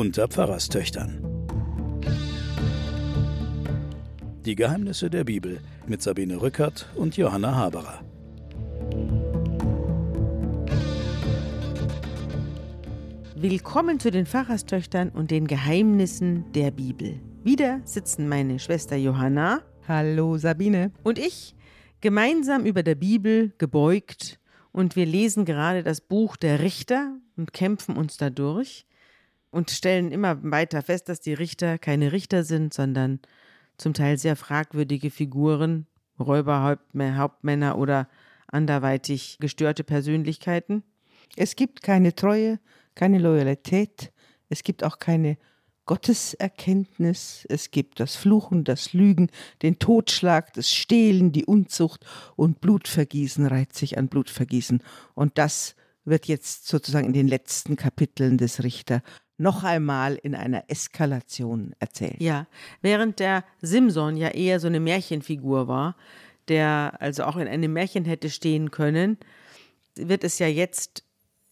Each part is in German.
unter Pfarrerstöchtern. Die Geheimnisse der Bibel mit Sabine Rückert und Johanna Haberer. Willkommen zu den Pfarrerstöchtern und den Geheimnissen der Bibel. Wieder sitzen meine Schwester Johanna. Hallo Sabine. Und ich gemeinsam über der Bibel gebeugt und wir lesen gerade das Buch der Richter und kämpfen uns dadurch und stellen immer weiter fest, dass die Richter keine Richter sind, sondern zum Teil sehr fragwürdige Figuren, Räuber, Hauptmänner oder anderweitig gestörte Persönlichkeiten. Es gibt keine Treue, keine Loyalität, es gibt auch keine Gotteserkenntnis, es gibt das Fluchen, das Lügen, den Totschlag, das Stehlen, die Unzucht und Blutvergießen reiht sich an Blutvergießen. Und das wird jetzt sozusagen in den letzten Kapiteln des Richter noch einmal in einer Eskalation erzählt. Ja, während der Simson ja eher so eine Märchenfigur war, der also auch in einem Märchen hätte stehen können, wird es ja jetzt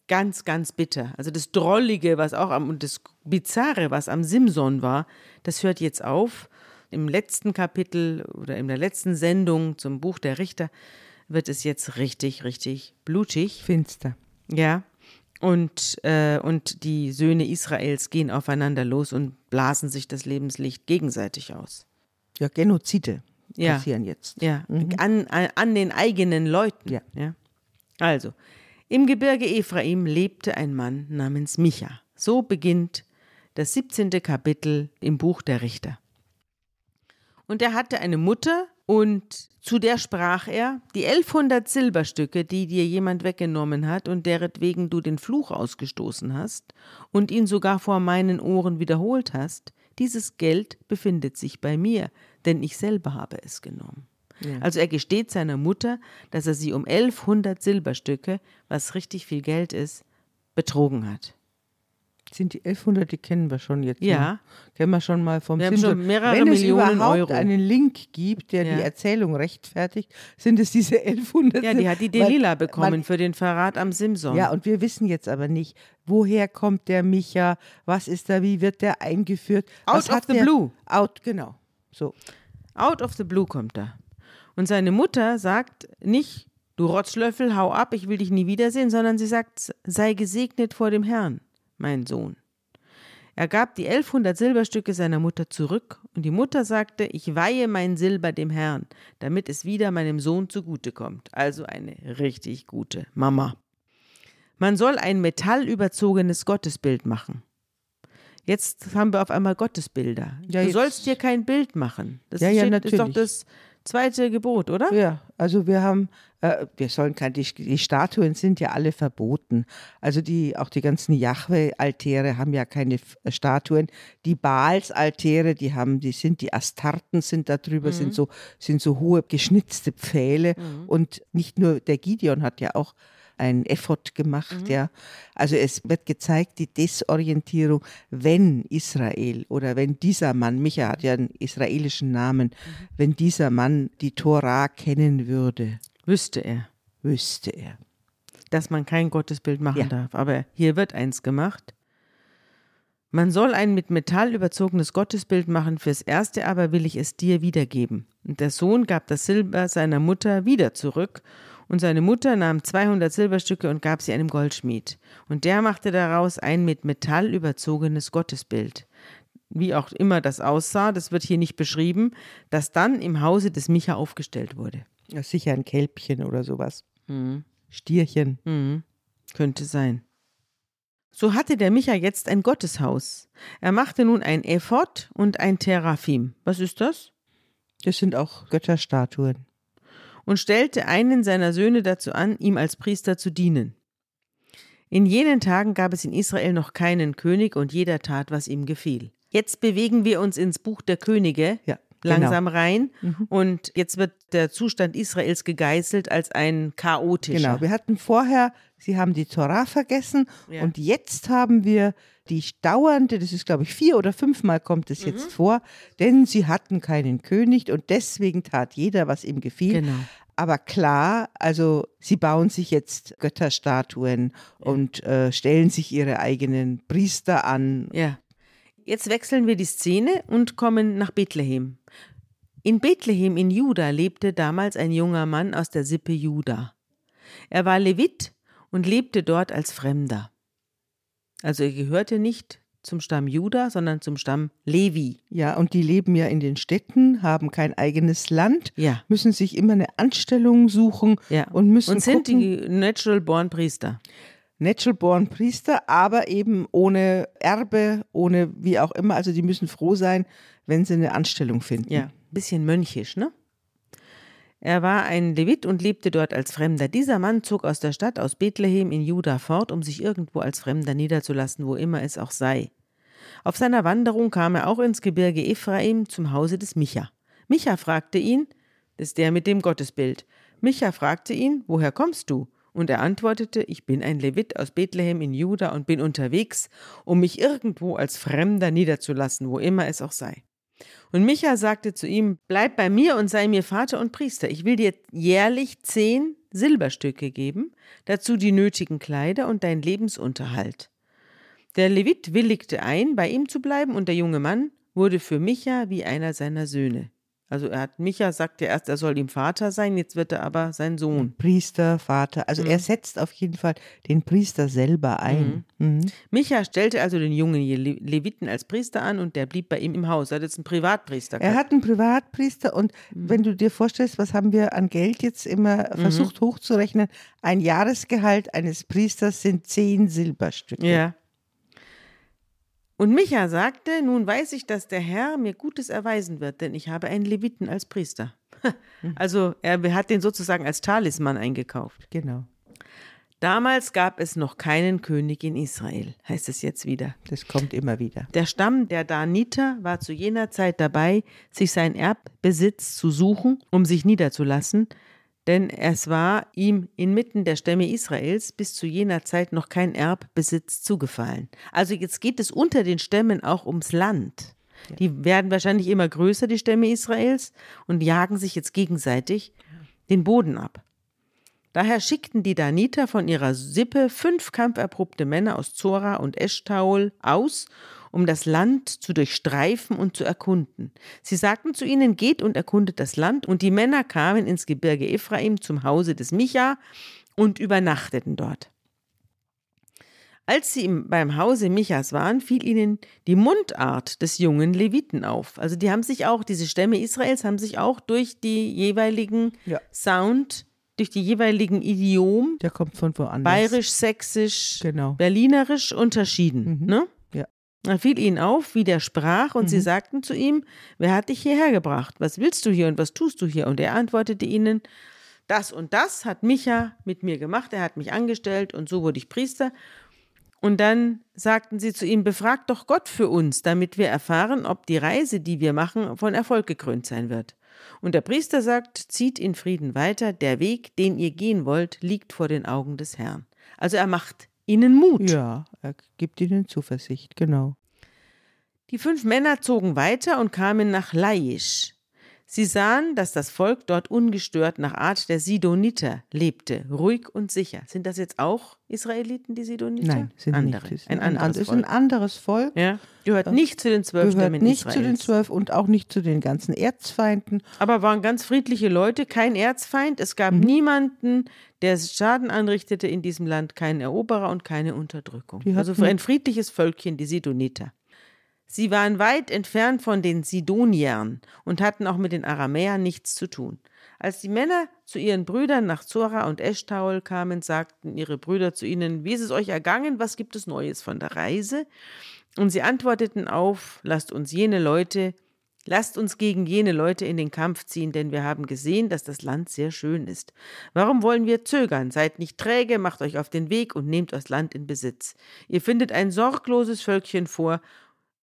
ganz, ganz bitter. Also das Drollige, was auch am, und das Bizarre, was am Simson war, das hört jetzt auf. Im letzten Kapitel oder in der letzten Sendung zum Buch der Richter wird es jetzt richtig, richtig blutig. Finster. Ja. Und, äh, und die Söhne Israels gehen aufeinander los und blasen sich das Lebenslicht gegenseitig aus. Ja, Genozide ja. passieren jetzt. Ja, mhm. an, an, den eigenen Leuten. Ja. ja. Also, im Gebirge Ephraim lebte ein Mann namens Micha. So beginnt das 17. Kapitel im Buch der Richter. Und er hatte eine Mutter, und zu der sprach er, die 1100 Silberstücke, die dir jemand weggenommen hat und deretwegen du den Fluch ausgestoßen hast und ihn sogar vor meinen Ohren wiederholt hast, dieses Geld befindet sich bei mir, denn ich selber habe es genommen. Ja. Also er gesteht seiner Mutter, dass er sie um 1100 Silberstücke, was richtig viel Geld ist, betrogen hat. Sind die 1100, die kennen wir schon jetzt. Ja. Ne? Kennen wir schon mal vom wir haben schon mehrere Wenn Millionen es überhaupt Euro. einen Link gibt, der Ja. die Erzählung rechtfertigt, sind es diese 1100. Ja, die hat die Delila bekommen weil- für den Verrat am Simson. Ja, und wir wissen jetzt aber nicht, woher kommt der Micha, was ist da, wie wird der eingeführt. Out of the der, blue. Out, genau. So. Out of the blue kommt er. Und seine Mutter sagt nicht, du Rotzlöffel, hau ab, ich will dich nie wiedersehen, sondern sie sagt, sei gesegnet vor dem Herrn, mein Sohn. Er gab die 1100 Silberstücke seiner Mutter zurück und die Mutter sagte, ich weihe mein Silber dem Herrn, damit es wieder meinem Sohn zugutekommt. Also eine richtig gute Mama. Man soll ein metallüberzogenes Gottesbild machen. Jetzt haben wir auf einmal Gottesbilder. Ja, du sollst dir kein Bild machen. Das Ja, ja, steht, ist doch natürlich. das zweite Gebot, oder? Ja, also wir haben, äh, wir sollen keine, die, die Statuen sind ja alle verboten. Also die, auch die ganzen Jahwe-Altäre haben ja keine F- äh, Statuen. Die Baals-Altäre, die haben, die sind, die Astarten sind da drüber, sind so, sind so hohe geschnitzte Pfähle. Und nicht nur der Gideon hat ja auch ein Effort gemacht, ja. Also es wird gezeigt, die Desorientierung, wenn Israel oder wenn dieser Mann, Micha hat ja einen israelischen Namen, wenn dieser Mann die Tora kennen würde, Wüsste er, wüsste er. dass man kein Gottesbild machen Ja. darf. Aber hier wird eins gemacht. Man soll ein mit Metall überzogenes Gottesbild machen, fürs erste aber will ich es dir wiedergeben. Und der Sohn gab das Silber seiner Mutter wieder zurück, und seine Mutter nahm 200 Silberstücke und gab sie einem Goldschmied. Und der machte daraus ein mit Metall überzogenes Gottesbild. Wie auch immer das aussah, das wird hier nicht beschrieben, das dann im Hause des Micha aufgestellt wurde. Ja, sicher ein Kälbchen oder sowas. Stierchen. Mhm. Könnte sein. So hatte der Micha jetzt ein Gotteshaus. Er machte nun ein Ephod und ein Teraphim. Was ist das? Das sind auch Götterstatuen. Und stellte einen seiner Söhne dazu an, ihm als Priester zu dienen. In jenen Tagen gab es in Israel noch keinen König und jeder tat, was ihm gefiel. Jetzt bewegen wir uns ins Buch der Könige Ja, genau. langsam rein und jetzt wird der Zustand Israels gegeißelt als ein chaotischer. Genau, wir hatten vorher, sie haben die Torah vergessen Ja. und jetzt haben wir die dauernde, das ist glaube ich vier oder fünfmal kommt es Mhm. jetzt vor, denn sie hatten keinen König und deswegen tat jeder, was ihm gefiel. Genau. Aber klar, also sie bauen sich jetzt Götterstatuen und äh, stellen sich ihre eigenen Priester an. Ja. Jetzt wechseln wir die Szene und kommen nach Bethlehem. In Bethlehem in Juda lebte damals ein junger Mann aus der Sippe Juda. Er war Levit und lebte dort als Fremder. Also er gehörte nicht zum Stamm Juda, sondern zum Stamm Levi. Ja, und die leben ja in den Städten, haben kein eigenes Land, Ja. müssen sich immer eine Anstellung suchen Ja. und müssen Und sind gucken, die Natural Born Priester. Natural Born Priester, aber eben ohne Erbe, ohne wie auch immer. Also die müssen froh sein, wenn sie eine Anstellung finden. Ja, bisschen mönchisch, ne? Er war ein Levit und lebte dort als Fremder. Dieser Mann zog aus der Stadt, aus Bethlehem in Juda fort, um sich irgendwo als Fremder niederzulassen, wo immer es auch sei. Auf seiner Wanderung kam er auch ins Gebirge Ephraim zum Hause des Micha. Micha fragte ihn, das ist der mit dem Gottesbild. Micha fragte ihn, woher kommst du? Und er antwortete, ich bin ein Levit aus Bethlehem in Juda und bin unterwegs, um mich irgendwo als Fremder niederzulassen, wo immer es auch sei. Und Micha sagte zu ihm, bleib bei mir und sei mir Vater und Priester. Ich will dir jährlich zehn Silberstücke geben, dazu die nötigen Kleider und dein Lebensunterhalt. Der Levit willigte ein, bei ihm zu bleiben, und der junge Mann wurde für Micha wie einer seiner Söhne. Also er hat Micha sagte erst, er soll ihm Vater sein, jetzt wird er aber sein Sohn. Priester, Vater. Also Mhm. er setzt auf jeden Fall den Priester selber ein. Mhm. Micha stellte also den jungen Le Leviten als Priester an und der blieb bei ihm im Haus. Er hat jetzt einen Privatpriester. Er hat einen Privatpriester und Mhm. wenn du dir vorstellst, was haben wir an Geld jetzt immer versucht hochzurechnen, ein Jahresgehalt eines Priesters sind zehn Silberstücke. Ja. Und Micha sagte, nun weiß ich, dass der Herr mir Gutes erweisen wird, denn ich habe einen Leviten als Priester. Also er hat den sozusagen als Talisman eingekauft. Genau. Damals gab es noch keinen König in Israel, heißt es jetzt wieder. Das kommt immer wieder. Der Stamm der Daniter war zu jener Zeit dabei, sich sein Erbbesitz zu suchen, um sich niederzulassen, denn es war ihm inmitten der Stämme Israels bis zu jener Zeit noch kein Erbbesitz zugefallen. Also jetzt geht es unter den Stämmen auch ums Land. Die werden wahrscheinlich immer größer, die Stämme Israels, und jagen sich jetzt gegenseitig den Boden ab. Daher schickten die Daniter von ihrer Sippe fünf kampferprobte Männer aus Zora und Eschtaol aus, um das Land zu durchstreifen und zu erkunden. Sie sagten zu ihnen, geht und erkundet das Land, und die Männer kamen ins Gebirge Ephraim zum Hause des Micha und übernachteten dort. Als sie im, beim Hause Michas waren, fiel ihnen die Mundart des jungen Leviten auf. Also die haben sich auch, diese Stämme Israels haben sich auch durch die jeweiligen Ja. Sound, durch die jeweiligen Idiom, Der kommt von woanders. bayerisch, sächsisch, Genau. berlinerisch unterschieden. Ne? Da fiel ihnen auf, wie der sprach, und sie sagten zu ihm, wer hat dich hierher gebracht? Was willst du hier und was tust du hier? Und er antwortete ihnen, das und das hat Micha mit mir gemacht, er hat mich angestellt und so wurde ich Priester. Und dann sagten sie zu ihm, befrag doch Gott für uns, damit wir erfahren, ob die Reise, die wir machen, von Erfolg gekrönt sein wird. Und der Priester sagt, zieht in Frieden weiter, der Weg, den ihr gehen wollt, liegt vor den Augen des Herrn. Also er macht ihnen Mut. Ja, er gibt ihnen Zuversicht, genau. Die fünf Männer zogen weiter und kamen nach Laisch. Sie sahen, dass das Volk dort ungestört nach Art der Sidoniter lebte, ruhig und sicher. Sind das jetzt auch Israeliten, die Sidoniter? Nein, sind andere. nicht. Ein ein, anderes ist ein Volk. anderes Volk. Ja, gehört nicht zu den zwölf Gehört Stämmen nicht Israels. zu den zwölf und auch nicht zu den ganzen Erzfeinden. Aber waren ganz friedliche Leute, kein Erzfeind. Es Mhm. gab niemanden, der Schaden anrichtete in diesem Land, keinen Eroberer und keine Unterdrückung. Also ein friedliches Völkchen, die Sidoniter. Sie waren weit entfernt von den Sidoniern und hatten auch mit den Aramäern nichts zu tun. Als die Männer zu ihren Brüdern nach Zora und Eschtaol kamen, sagten ihre Brüder zu ihnen, wie ist es euch ergangen, was gibt es Neues von der Reise? Und sie antworteten auf, lasst uns jene Leute, lasst uns gegen jene Leute in den Kampf ziehen, denn wir haben gesehen, dass das Land sehr schön ist. Warum wollen wir zögern? Seid nicht träge, macht euch auf den Weg und nehmt das Land in Besitz. Ihr findet ein sorgloses Völkchen vor,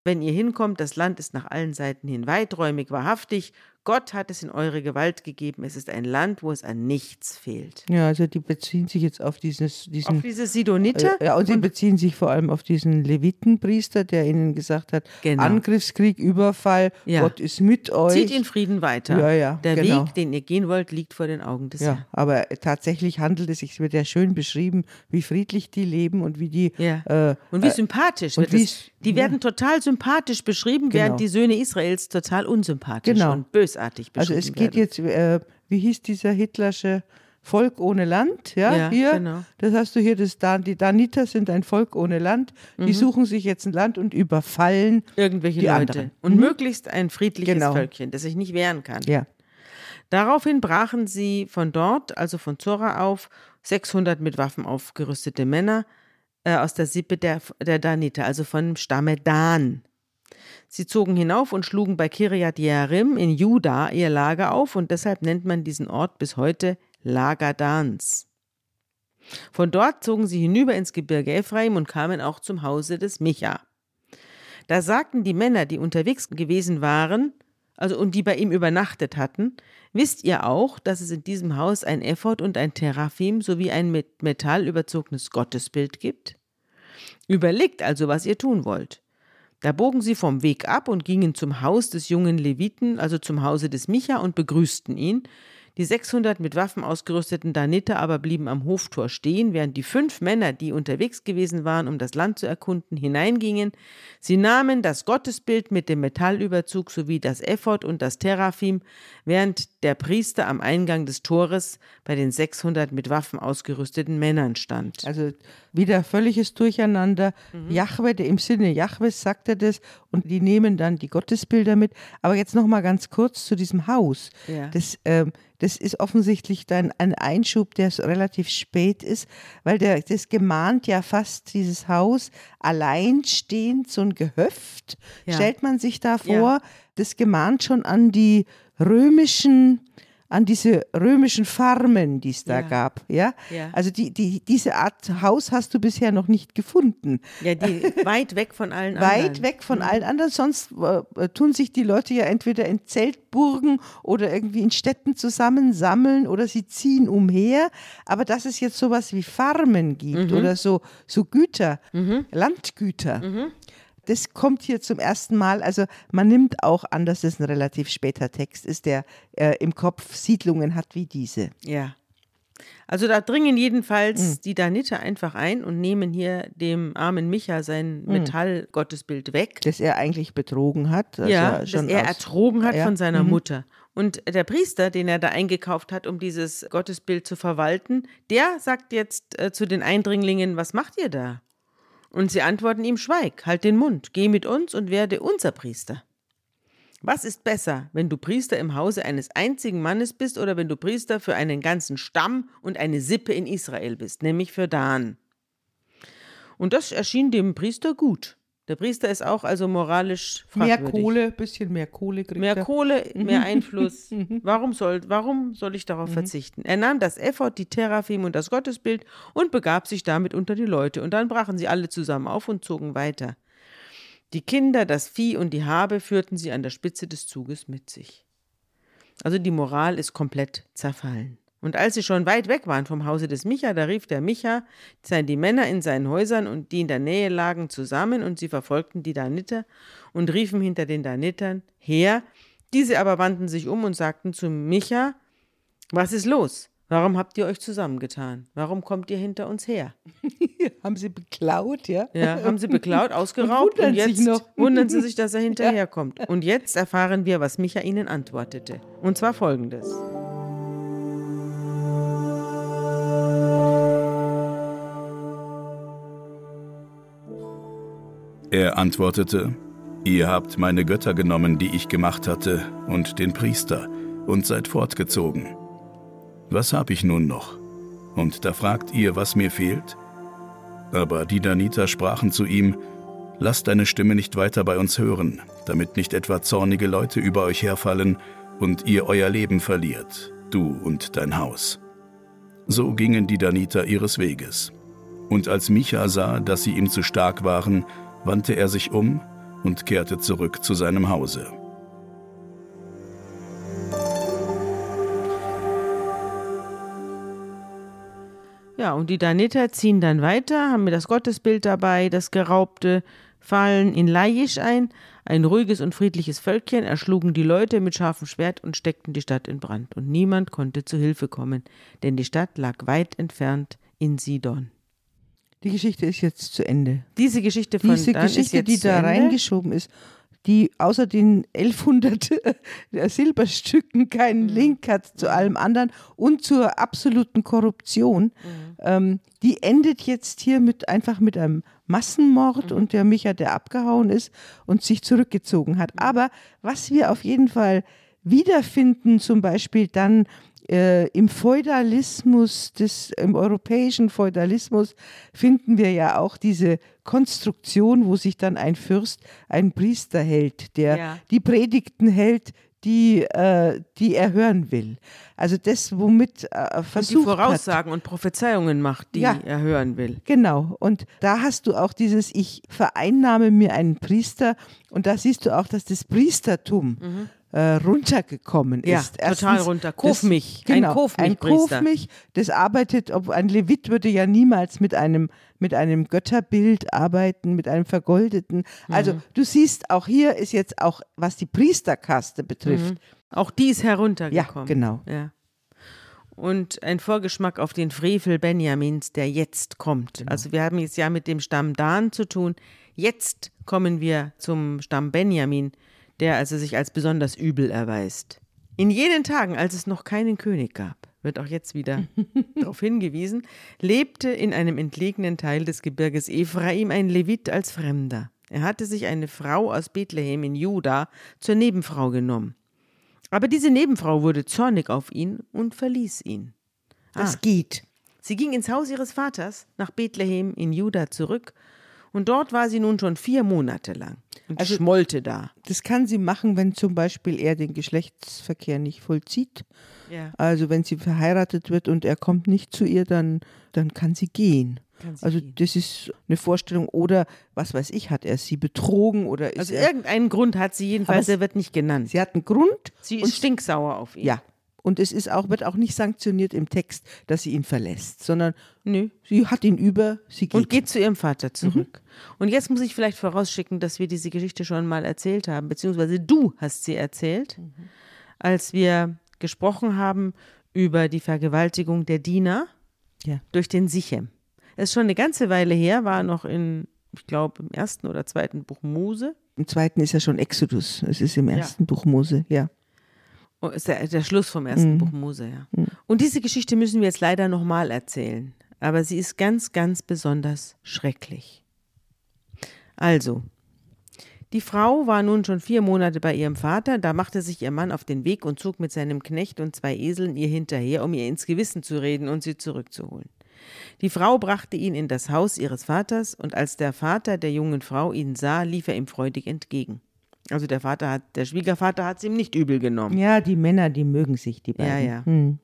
wenn ihr hinkommt, das Land ist nach allen Seiten hin weiträumig, wahrhaftig, Gott hat es in eure Gewalt gegeben. Es ist ein Land, wo es an nichts fehlt. Ja, also die beziehen sich jetzt auf dieses, diesen. Auf diese Sidoniter? Äh, ja, und sie beziehen sich vor allem auf diesen Levitenpriester, der ihnen gesagt hat: Genau. Angriffskrieg, Überfall, Ja. Gott ist mit euch. Zieht in Frieden weiter. Ja, ja, Der genau. Weg, den ihr gehen wollt, liegt vor den Augen des Ja, Herrn. aber tatsächlich handelt es sich, es wird ja schön beschrieben, wie friedlich die leben und wie die. Ja. Äh, Und wie sympathisch und wird wie es- Die werden total sympathisch beschrieben, Genau. während die Söhne Israels total unsympathisch Genau. und bösartig also beschrieben es geht werden. jetzt, äh, wie hieß dieser Hitlersche Volk ohne Land, ja, Ja, hier, genau. das hast du hier, das Dan, die Daniter sind ein Volk ohne Land, die Mhm. suchen sich jetzt ein Land und überfallen, Irgendwelche die Leute. anderen. Und Mhm. möglichst ein friedliches Genau. Völkchen, das sich nicht wehren kann. ja, Daraufhin brachen sie von dort, also von Zora auf, 600 mit Waffen aufgerüstete Männer äh, aus der Sippe der, der Daniter, also von Stamme Dan. Sie zogen hinauf und schlugen bei Kirjat Jearim in Juda ihr Lager auf und deshalb nennt man diesen Ort bis heute Lager Dans. Von dort zogen sie hinüber ins Gebirge Ephraim und kamen auch zum Hause des Micha. Da sagten die Männer, die unterwegs gewesen waren, also und die bei ihm übernachtet hatten, wisst ihr auch, dass es in diesem Haus ein Ephod und ein Teraphim sowie ein mit Metall überzogenes Gottesbild gibt? Überlegt also, was ihr tun wollt. Da bogen sie vom Weg ab und gingen zum Haus des jungen Leviten, also zum Hause des Micha, und begrüßten ihn. Die 600 mit Waffen ausgerüsteten Daniter aber blieben am Hoftor stehen, während die fünf Männer, die unterwegs gewesen waren, um das Land zu erkunden, hineingingen. Sie nahmen das Gottesbild mit dem Metallüberzug sowie das Ephod und das Teraphim, während der Priester am Eingang des Tores bei den 600 mit Waffen ausgerüsteten Männern stand. also wieder völliges Durcheinander. Mhm. Jahwe, der im Sinne Jahwes sagt er das und die nehmen dann die Gottesbilder mit. Aber jetzt noch mal ganz kurz zu diesem Haus. Ja. Das, ähm, das ist offensichtlich dann ein Einschub, der relativ spät ist, weil der, das gemahnt ja fast dieses Haus alleinstehend, so ein Gehöft, Ja. stellt man sich da vor. Das gemahnt schon an die römischen, an diese römischen Farmen, die es da Ja. gab. Ja? Ja. Also die, die, diese Art Haus hast du bisher noch nicht gefunden. Ja, die weit weg von allen Weit anderen. weg von allen anderen. Sonst äh, tun sich die Leute ja entweder in Zeltburgen oder irgendwie in Städten zusammensammeln oder sie ziehen umher. Aber dass es jetzt sowas wie Farmen gibt Mhm. oder so, so Güter, Landgüter, Mhm. Das kommt hier zum ersten Mal. Also man nimmt auch an, dass es ein relativ später Text ist, der äh, im Kopf Siedlungen hat wie diese. Ja. Also da dringen jedenfalls Mhm. die Daniter einfach ein und nehmen hier dem armen Micha sein Mhm. Metallgottesbild weg. Das er eigentlich betrogen hat. Also ja, das er ertrogen hat Ja, von seiner mhm. Mutter. Und der Priester, den er da eingekauft hat, um dieses Gottesbild zu verwalten, der sagt jetzt äh, zu den Eindringlingen, was macht ihr da? Und sie antworten ihm, schweig, halt den Mund, geh mit uns und werde unser Priester. Was ist besser, wenn du Priester im Hause eines einzigen Mannes bist oder wenn du Priester für einen ganzen Stamm und eine Sippe in Israel bist, nämlich für Dan? Und das erschien dem Priester gut. Der Priester ist auch also moralisch Mehr fragwürdig. Kohle, bisschen mehr Kohle kriegt Mehr er. Kohle, mehr Einfluss. Warum soll, warum soll ich darauf verzichten? Er nahm das Ephod, die Teraphim und das Gottesbild und begab sich damit unter die Leute. Und dann brachen sie alle zusammen auf und zogen weiter. Die Kinder, das Vieh und die Habe führten sie an der Spitze des Zuges mit sich. Also die Moral ist komplett zerfallen. Und als sie schon weit weg waren vom Hause des Micha, da rief der Micha sein- die Männer in seinen Häusern und die in der Nähe lagen zusammen und sie verfolgten die Daniter und riefen hinter den Danitern her. Diese aber wandten sich um und sagten zu Micha, was ist los? Warum habt ihr euch zusammengetan? Warum kommt ihr hinter uns her? Haben sie beklaut, ja? Ja, haben sie beklaut, ausgeraubt und, wundern jetzt wundern sie sich, dass er hinterherkommt. Und jetzt erfahren wir, was Micha ihnen antwortete. Und zwar folgendes. Er antwortete, Ihr habt meine Götter genommen, die ich gemacht hatte, und den Priester, und seid fortgezogen. Was hab ich nun noch? Und da fragt ihr, was mir fehlt? Aber die Daniter sprachen zu ihm, Lasst deine Stimme nicht weiter bei uns hören, damit nicht etwa zornige Leute über euch herfallen und ihr euer Leben verliert, du und dein Haus. So gingen die Daniter ihres Weges. Und als Micha sah, dass sie ihm zu stark waren, wandte er sich um und kehrte zurück zu seinem Hause. Ja, und die Daneter ziehen dann weiter, haben mir das Gottesbild dabei, das Geraubte, fallen in Laisch ein, ein ruhiges und friedliches Völkchen, erschlugen die Leute mit scharfem Schwert und steckten die Stadt in Brand. Und niemand konnte zu Hilfe kommen, denn die Stadt lag weit entfernt in Sidon. Die Geschichte ist jetzt zu Ende. Diese Geschichte von Diese Geschichte, die da reingeschoben ist, die außer den 1100 Silberstücken keinen Link hat zu allem anderen und zur absoluten Korruption, ähm, die endet jetzt hier mit einfach mit einem Massenmord und der Micha, der abgehauen ist und sich zurückgezogen hat. Aber was wir auf jeden Fall wiederfinden, zum Beispiel dann äh, im Feudalismus, des, im europäischen Feudalismus, finden wir ja auch diese Konstruktion, wo sich dann ein Fürst, ein Priester hält, der Ja. die Predigten hält, die, äh, die er hören will. Also das, womit äh, und die versucht hat, Voraussagen und Prophezeiungen macht, die Ja. er hören will. Genau. Und da hast du auch dieses, ich vereinnahme mir einen Priester. Und da siehst du auch, dass das Priestertum äh, runtergekommen Ja, ist. total runter. Kauf mich. Ein Genau, ein Kauf Priester. mich. Das arbeitet, ob ein Levit würde ja niemals mit einem, mit einem Götterbild arbeiten, mit einem vergoldeten. Also Mhm. du siehst, auch hier ist jetzt auch, was die Priesterkaste betrifft. Auch die ist Ja, heruntergekommen. genau. Ja. Und ein Vorgeschmack auf den Frevel Benjamins, der jetzt kommt. Genau. Also wir haben jetzt ja mit dem Stamm Dan zu tun. Jetzt kommen wir zum Stamm Benjamin, der also sich als besonders übel erweist. In jenen Tagen, als es noch keinen König gab, wird auch jetzt wieder darauf hingewiesen, lebte in einem entlegenen Teil des Gebirges Ephraim ein Levit als Fremder. Er hatte sich eine Frau aus Bethlehem in Juda zur Nebenfrau genommen. Aber diese Nebenfrau wurde zornig auf ihn und verließ ihn. Das Ah. geht. Sie ging ins Haus ihres Vaters nach Bethlehem in Juda zurück, und dort war sie nun schon vier Monate lang und Also- schmollte da. Das kann sie machen, wenn zum Beispiel er den Geschlechtsverkehr nicht vollzieht. Ja. Also wenn sie verheiratet wird und er kommt nicht zu ihr, dann, dann kann sie gehen. Kann sie also gehen. das ist eine Vorstellung. Oder was weiß ich, hat er sie betrogen oder ist Also er, irgendeinen Grund hat sie jedenfalls, er wird nicht genannt. sie hat einen Grund. Sie und ist stinksauer auf ihn. ja. Und es ist auch, wird auch nicht sanktioniert im Text, dass sie ihn verlässt, sondern Nö. sie hat ihn über, sie geht. Und geht zu ihrem Vater zurück. Und jetzt muss ich vielleicht vorausschicken, dass wir diese Geschichte schon mal erzählt haben, beziehungsweise du hast sie erzählt, als wir gesprochen haben über die Vergewaltigung der Diener ja. durch den Sichem. Es ist schon eine ganze Weile her, war noch in, ich glaube, im ersten oder zweiten Buch Mose. Im zweiten ist ja schon Exodus. Es ist im ersten Buch Mose, ja. Oh, ist der, der Schluss vom ersten Buch Mose, ja. Und diese Geschichte müssen wir jetzt leider nochmal erzählen. Aber sie ist ganz, ganz besonders schrecklich. Also, die Frau war nun schon vier Monate bei ihrem Vater, da machte sich ihr Mann auf den Weg und zog mit seinem Knecht und zwei Eseln ihr hinterher, um ihr ins Gewissen zu reden und sie zurückzuholen. Die Frau brachte ihn in das Haus ihres Vaters, und als der Vater der jungen Frau ihn sah, lief er ihm freudig entgegen. Also der Vater hat, der Schwiegervater hat es ihm nicht übel genommen. Ja, die Männer, die mögen sich, die beiden. Ja, ja. Hm.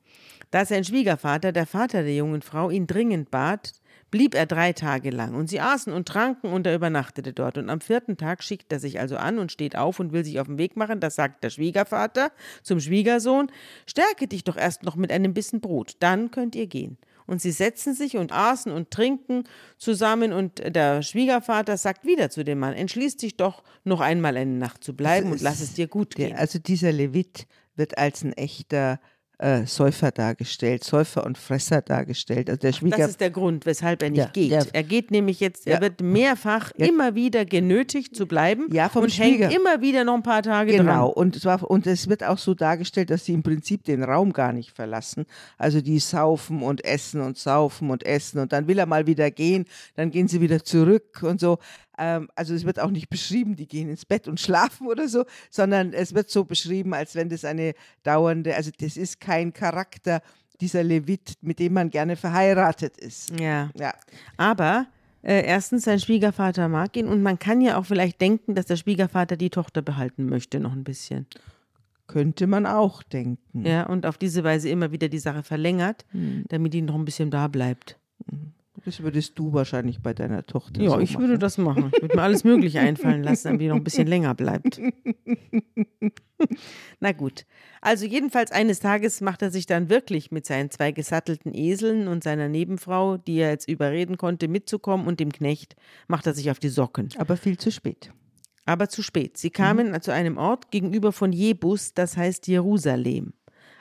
Da sein Schwiegervater, der Vater der jungen Frau, ihn dringend bat, blieb er drei Tage lang. Und sie aßen und tranken und er übernachtete dort. Und am vierten Tag schickt er sich also an und steht auf und will sich auf den Weg machen. Das sagt der Schwiegervater zum Schwiegersohn: Stärke dich doch erst noch mit einem Bissen Brot, dann könnt ihr gehen. Und sie setzen sich und aßen und trinken zusammen. Und der Schwiegervater sagt wieder zu dem Mann: Entschließ dich doch, noch einmal eine Nacht zu bleiben und lass es dir gut gehen. Also dieser Levit wird als ein echter äh, Säufer dargestellt, Säufer und Fresser dargestellt. Also der Schwieger Das ist der Grund, weshalb er nicht Ja, geht. der- er geht nämlich jetzt, er Ja. wird mehrfach Ja. immer wieder genötigt zu bleiben Ja, vom und Schwieger- hängt immer wieder noch ein paar Tage Genau, dran. und es, war, und es wird auch so dargestellt, dass sie im Prinzip den Raum gar nicht verlassen. Also die saufen und essen und saufen und essen und dann will er mal wieder gehen, dann gehen sie wieder zurück und so. Ähm, also es wird auch nicht beschrieben, die gehen ins Bett und schlafen oder so, sondern es wird so beschrieben, als wenn das eine dauernde, also das ist kein Charakter dieser Levit, mit dem man gerne verheiratet ist. Ja. Ja, Aber äh, erstens, sein Schwiegervater mag ihn und man kann ja auch vielleicht denken, dass der Schwiegervater die Tochter behalten möchte, noch ein bisschen. könnte man auch denken. Ja, und auf diese Weise immer wieder die Sache verlängert, Hm. damit die noch ein bisschen da bleibt. Das würdest du wahrscheinlich bei deiner Tochter Ja, so ich machen. würde das machen. Ich würde mir alles Mögliche einfallen lassen, damit die noch ein bisschen länger bleibt. Na gut. Also jedenfalls eines Tages macht er sich dann wirklich mit seinen zwei gesattelten Eseln und seiner Nebenfrau, die er jetzt überreden konnte, mitzukommen und dem Knecht, macht er sich auf die Socken. Aber viel zu spät. Aber zu spät. Sie kamen zu einem Ort gegenüber von Jebus, das heißt Jerusalem.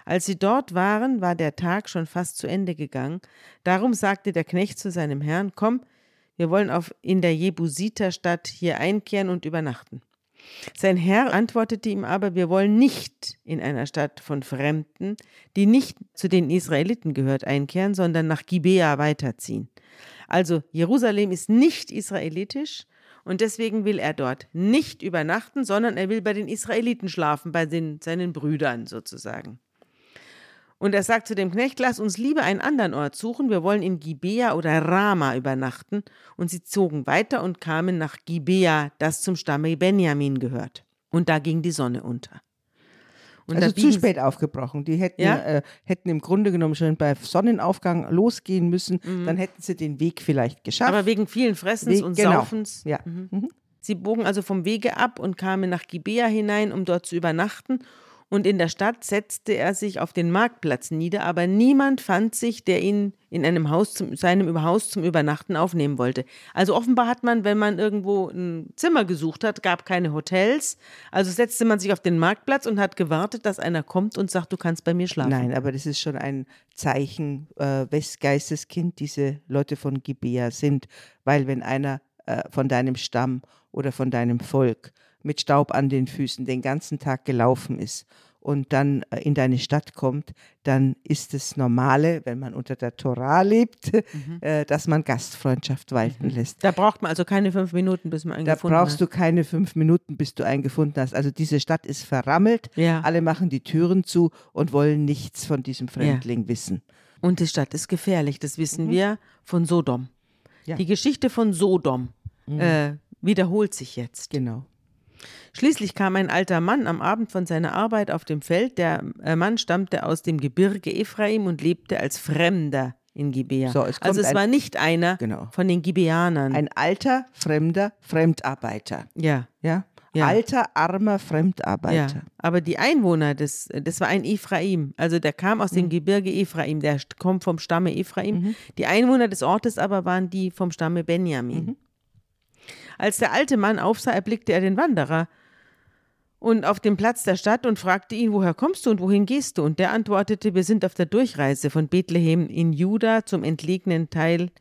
Als sie dort waren, war der Tag schon fast zu Ende gegangen. Darum sagte der Knecht zu seinem Herrn: Komm, wir wollen auf, in der Jebusiterstadt hier einkehren und übernachten. Sein Herr antwortete ihm aber: Wir wollen nicht in einer Stadt von Fremden, die nicht zu den Israeliten gehört, einkehren, sondern nach Gibea weiterziehen. Also Jerusalem ist nicht israelitisch und deswegen will er dort nicht übernachten, sondern er will bei den Israeliten schlafen, bei den, seinen Brüdern sozusagen. Und er sagt zu dem Knecht, lass uns lieber einen anderen Ort suchen, wir wollen in Gibea oder Rama übernachten. Und sie zogen weiter und kamen nach Gibea, das zum Stamme Benjamin gehört. Und da ging die Sonne unter. Und also zu spät aufgebrochen. Die hätten, Ja? äh, hätten im Grunde genommen schon bei Sonnenaufgang losgehen müssen. Dann hätten sie den Weg vielleicht geschafft. Mhm. Aber wegen vielen Fressens Weg- und genau. Saufens. Ja. Mhm. Sie bogen also vom Wege ab und kamen nach Gibea hinein, um dort zu übernachten. Und in der Stadt setzte er sich auf den Marktplatz nieder, aber niemand fand sich, der ihn in einem Haus zum, seinem Haus zum Übernachten aufnehmen wollte. Also offenbar hat man, wenn man irgendwo ein Zimmer gesucht hat, gab keine Hotels. Also setzte man sich auf den Marktplatz und hat gewartet, dass einer kommt und sagt, du kannst bei mir schlafen. Nein, aber das ist schon ein Zeichen, äh, wes Geisteskind diese Leute von Gibea sind. Weil wenn einer äh, von deinem Stamm oder von deinem Volk mit Staub an den Füßen den ganzen Tag gelaufen ist und dann äh, in deine Stadt kommt, dann ist es Normale, wenn man unter der Tora lebt, äh, dass man Gastfreundschaft walten lässt. Da braucht man also keine fünf Minuten, bis man einen Da gefunden brauchst hat. du keine fünf Minuten, bis du einen gefunden hast. Also diese Stadt ist verrammelt. Ja. Alle machen die Türen zu und wollen nichts von diesem Fremdling wissen. Und die Stadt ist gefährlich, das wissen wir von Sodom. Mhm. Ja. Mhm. Die Geschichte von Sodom äh, wiederholt sich jetzt. Genau. Schließlich kam ein alter Mann am Abend von seiner Arbeit auf dem Feld. Der äh, Mann stammte aus dem Gebirge Ephraim und lebte als Fremder in Gibea. So, es also es ein- war nicht einer Genau. von den Gibeanern. Ein alter, fremder Fremdarbeiter. ja, Ja? Ja. Alter, armer ja. Fremdarbeiter. Aber die Einwohner, des, das war ein Ephraim. Also der kam aus Mhm. dem Gebirge Ephraim. Der kommt vom Stamme Ephraim. Die Einwohner des Ortes aber waren die vom Stamme Benjamin. Mhm. Als der alte Mann aufsah, erblickte er den Wanderer und auf dem Platz der Stadt und fragte ihn, woher kommst du und wohin gehst du? Und der antwortete, wir sind auf der Durchreise von Bethlehem in Juda zum entlegenen Teil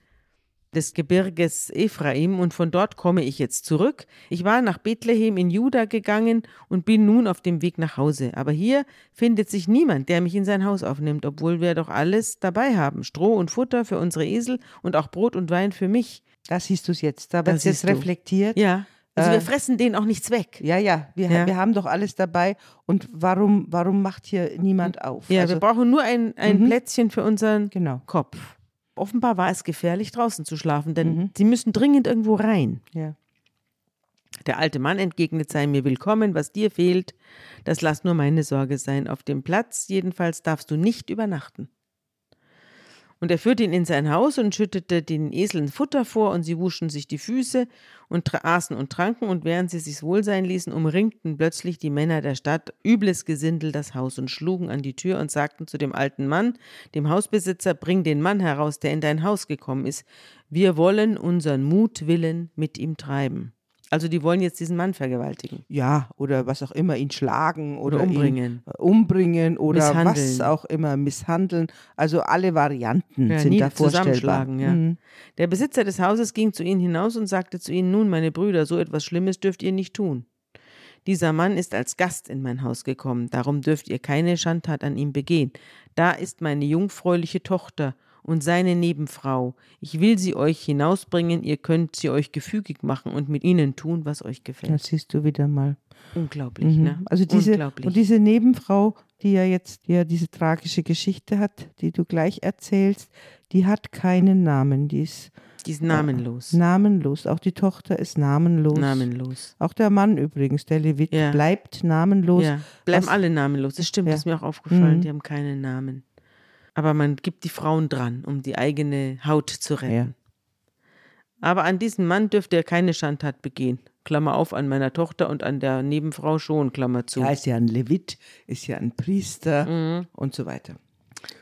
des Gebirges Ephraim und von dort komme ich jetzt zurück. Ich war nach Bethlehem in Juda gegangen und bin nun auf dem Weg nach Hause. Aber hier findet sich niemand, der mich in sein Haus aufnimmt, obwohl wir doch alles dabei haben. Stroh und Futter für unsere Esel und auch Brot und Wein für mich. Da siehst du es jetzt. Da wird jetzt reflektiert. Ja. Also Äh, wir fressen denen auch nichts weg. Ja, ja, wir, Ja. wir haben doch alles dabei. Und warum, warum macht hier niemand auf? Ja, also, wir brauchen nur ein, ein Mhm. Plätzchen für unseren genau. Kopf. Offenbar war es gefährlich, draußen zu schlafen, denn Mhm. sie müssen dringend irgendwo rein. Ja. Der alte Mann entgegnet, sei mir willkommen, was dir fehlt, das lass nur meine Sorge sein. Auf dem Platz jedenfalls darfst du nicht übernachten. Und er führte ihn in sein Haus und schüttete den Eseln Futter vor, und sie wuschen sich die Füße und aßen und tranken, und während sie sich's wohl sein ließen, umringten plötzlich die Männer der Stadt übles Gesindel das Haus und schlugen an die Tür und sagten zu dem alten Mann, dem Hausbesitzer, bring den Mann heraus, der in dein Haus gekommen ist. Wir wollen unseren Mutwillen mit ihm treiben. Also die wollen jetzt diesen Mann vergewaltigen. Ja, oder was auch immer, ihn schlagen oder, Oder umbringen. Umbringen oder was auch immer, misshandeln. Also alle Varianten Ja, sind da vorstellbar. ja. Mhm. Der Besitzer des Hauses ging zu ihnen hinaus und sagte zu ihnen, nun, meine Brüder, so etwas Schlimmes dürft ihr nicht tun. Dieser Mann ist als Gast in mein Haus gekommen, darum dürft ihr keine Schandtat an ihm begehen. Da ist meine jungfräuliche Tochter und seine Nebenfrau. Ich will sie euch hinausbringen, ihr könnt sie euch gefügig machen und mit ihnen tun, was euch gefällt. Das siehst du wieder mal. Unglaublich, Mhm. ne? Also diese Unglaublich. und diese Nebenfrau, die ja jetzt die ja diese tragische Geschichte hat, die du gleich erzählst, die hat keinen Namen, die ist Die ist namenlos. namenlos. Auch die Tochter ist namenlos. Namenlos. Auch der Mann übrigens, der Levit, Ja. bleibt namenlos. Ja, bleiben Was- alle namenlos. Das stimmt, Ja. das ist mir auch aufgefallen. Mhm. Die haben keinen Namen. Aber man gibt die Frauen dran, um die eigene Haut zu retten. Aber an diesem Mann dürfte er keine Schandtat begehen. Klammer auf, an meiner Tochter und an der Nebenfrau schon, Klammer zu. Er ist ja ein Levit, ist ja ein Priester und so weiter.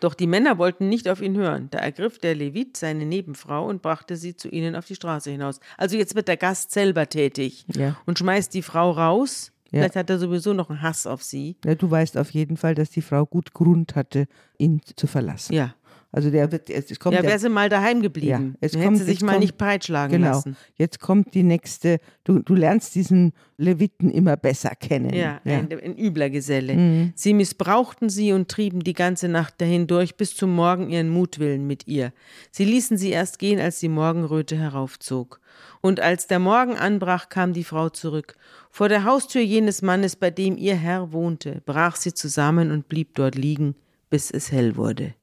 Doch die Männer wollten nicht auf ihn hören. Da ergriff der Levit seine Nebenfrau und brachte sie zu ihnen auf die Straße hinaus. Also jetzt wird der Gast selber tätig Ja. und schmeißt die Frau raus. Vielleicht hat er sowieso noch einen Hass auf sie. Ja, du weißt auf jeden Fall, dass die Frau gut Grund hatte, ihn zu verlassen. Ja. Also der wird, es es kommt Ja, wäre sie mal daheim geblieben. Ja, es Dann kommt- hätte sie sich mal kommt- nicht breitschlagen genau. lassen. Jetzt kommt die nächste, du, du lernst diesen Leviten immer besser kennen. Ja, Ein, ein übler Geselle. Sie missbrauchten sie und trieben die ganze Nacht dahin durch bis zum Morgen ihren Mutwillen mit ihr. Sie ließen sie erst gehen, als die Morgenröte heraufzog. Und als der Morgen anbrach, kam die Frau zurück. Vor der Haustür jenes Mannes, bei dem ihr Herr wohnte, brach sie zusammen und blieb dort liegen, bis es hell wurde.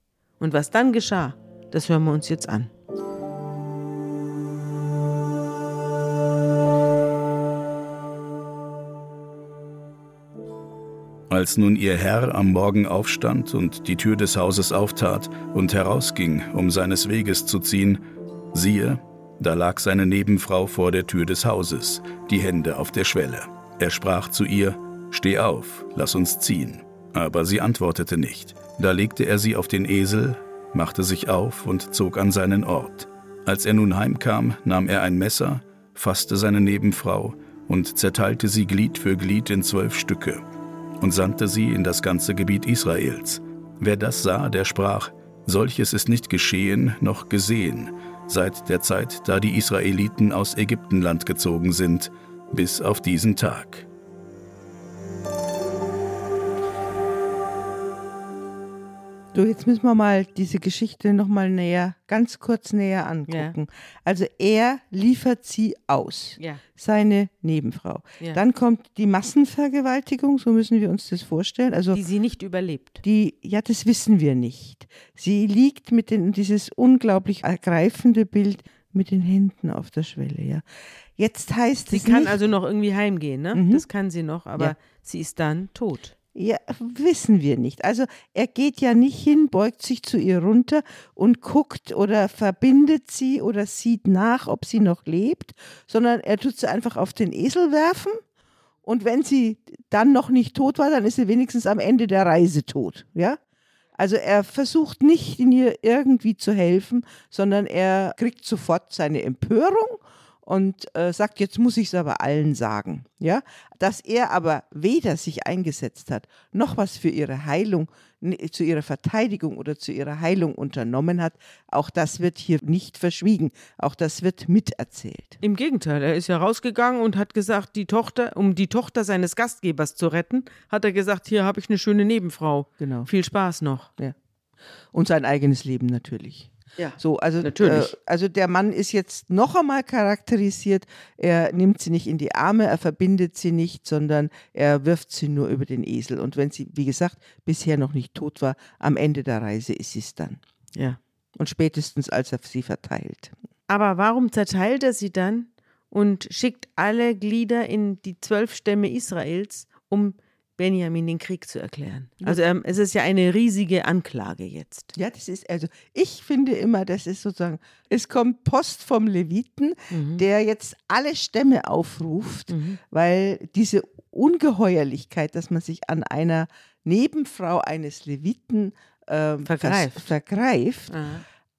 Und was dann geschah, das hören wir uns jetzt an. Als nun ihr Herr am Morgen aufstand und die Tür des Hauses auftat und herausging, um seines Weges zu ziehen, siehe, da lag seine Nebenfrau vor der Tür des Hauses, die Hände auf der Schwelle. Er sprach zu ihr, Steh auf, lass uns ziehen. Aber sie antwortete nicht. Da legte er sie auf den Esel, machte sich auf und zog an seinen Ort. Als er nun heimkam, nahm er ein Messer, fasste seine Nebenfrau und zerteilte sie Glied für Glied in zwölf Stücke und sandte sie in das ganze Gebiet Israels. Wer das sah, der sprach, solches ist nicht geschehen noch gesehen, seit der Zeit, da die Israeliten aus Ägyptenland gezogen sind, bis auf diesen Tag. Du, jetzt müssen wir mal diese Geschichte nochmal näher, ganz kurz näher angucken. Also er liefert sie aus, Ja. seine Nebenfrau. Ja. Dann kommt die Massenvergewaltigung, so müssen wir uns das vorstellen. Also Die sie nicht überlebt. die, ja, das wissen wir nicht. Sie liegt mit den, dieses unglaublich ergreifende Bild mit den Händen auf der Schwelle, ja. Jetzt heißt Sie es kann nicht, also noch irgendwie heimgehen, ne? Das kann sie noch, aber Ja. sie ist dann tot. Ja, wissen wir nicht. Also er geht ja nicht hin, beugt sich zu ihr runter und guckt oder verbindet sie oder sieht nach, ob sie noch lebt, sondern er tut sie einfach auf den Esel werfen und wenn sie dann noch nicht tot war, dann ist sie wenigstens am Ende der Reise tot, ja? Also er versucht nicht in ihr irgendwie zu helfen, sondern er kriegt sofort seine Empörung und äh, sagt, jetzt muss ich es aber allen sagen. Ja? Dass er aber weder sich eingesetzt hat, noch was für ihre Heilung, zu ihrer Verteidigung oder zu ihrer Heilung unternommen hat, auch das wird hier nicht verschwiegen. Auch das wird miterzählt. Im Gegenteil, er ist ja rausgegangen und hat gesagt, die Tochter, um die Tochter seines Gastgebers zu retten, hat er gesagt, hier habe ich eine schöne Nebenfrau. Genau. Viel Spaß noch. Und sein eigenes Leben natürlich. Ja. So, also, Natürlich. Äh, also der Mann ist jetzt noch einmal charakterisiert. Er nimmt sie nicht in die Arme, er verbindet sie nicht, sondern er wirft sie nur über den Esel. Und wenn sie, wie gesagt, bisher noch nicht tot war, am Ende der Reise ist sie es dann. Ja. Und spätestens, als er sie verteilt. Aber warum zerteilt er sie dann und schickt alle Glieder in die zwölf Stämme Israels, um Benjamin den Krieg zu erklären? Also ähm, es ist ja eine riesige Anklage jetzt. Ja, das ist, also ich finde immer, das ist sozusagen, es kommt Post vom Leviten, der jetzt alle Stämme aufruft, weil diese Ungeheuerlichkeit, dass man sich an einer Nebenfrau eines Leviten ähm, Vergreift. vergreift.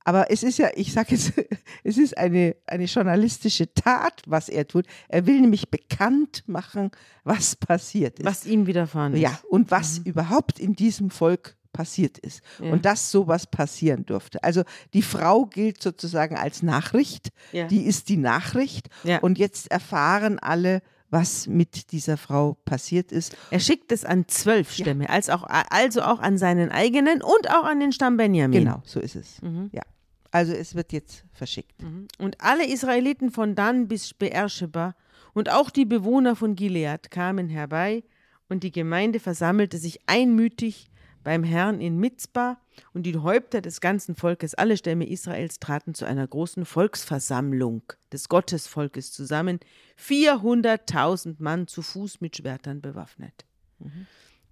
Aber es ist ja, ich sage jetzt, es ist eine, eine journalistische Tat, was er tut. Er will nämlich bekannt machen, was passiert ist. Was ihm widerfahren ist. Ja, und was überhaupt in diesem Volk passiert ist. Und dass sowas passieren durfte. Also die Frau gilt sozusagen als Nachricht, Ja. die ist die Nachricht. Ja. Und jetzt erfahren alle, was mit dieser Frau passiert ist. Er schickt es an zwölf Stämme, als auch, also auch an seinen eigenen und auch an den Stamm Benjamin. Genau, so ist es. Ja. Also es wird jetzt verschickt. Und alle Israeliten von Dan bis Beersheba und auch die Bewohner von Gilead kamen herbei, und die Gemeinde versammelte sich einmütig beim Herrn in Mitzbah, und die Häupter des ganzen Volkes, alle Stämme Israels, traten zu einer großen Volksversammlung des Gottesvolkes zusammen, 400.000 Mann zu Fuß mit Schwertern bewaffnet.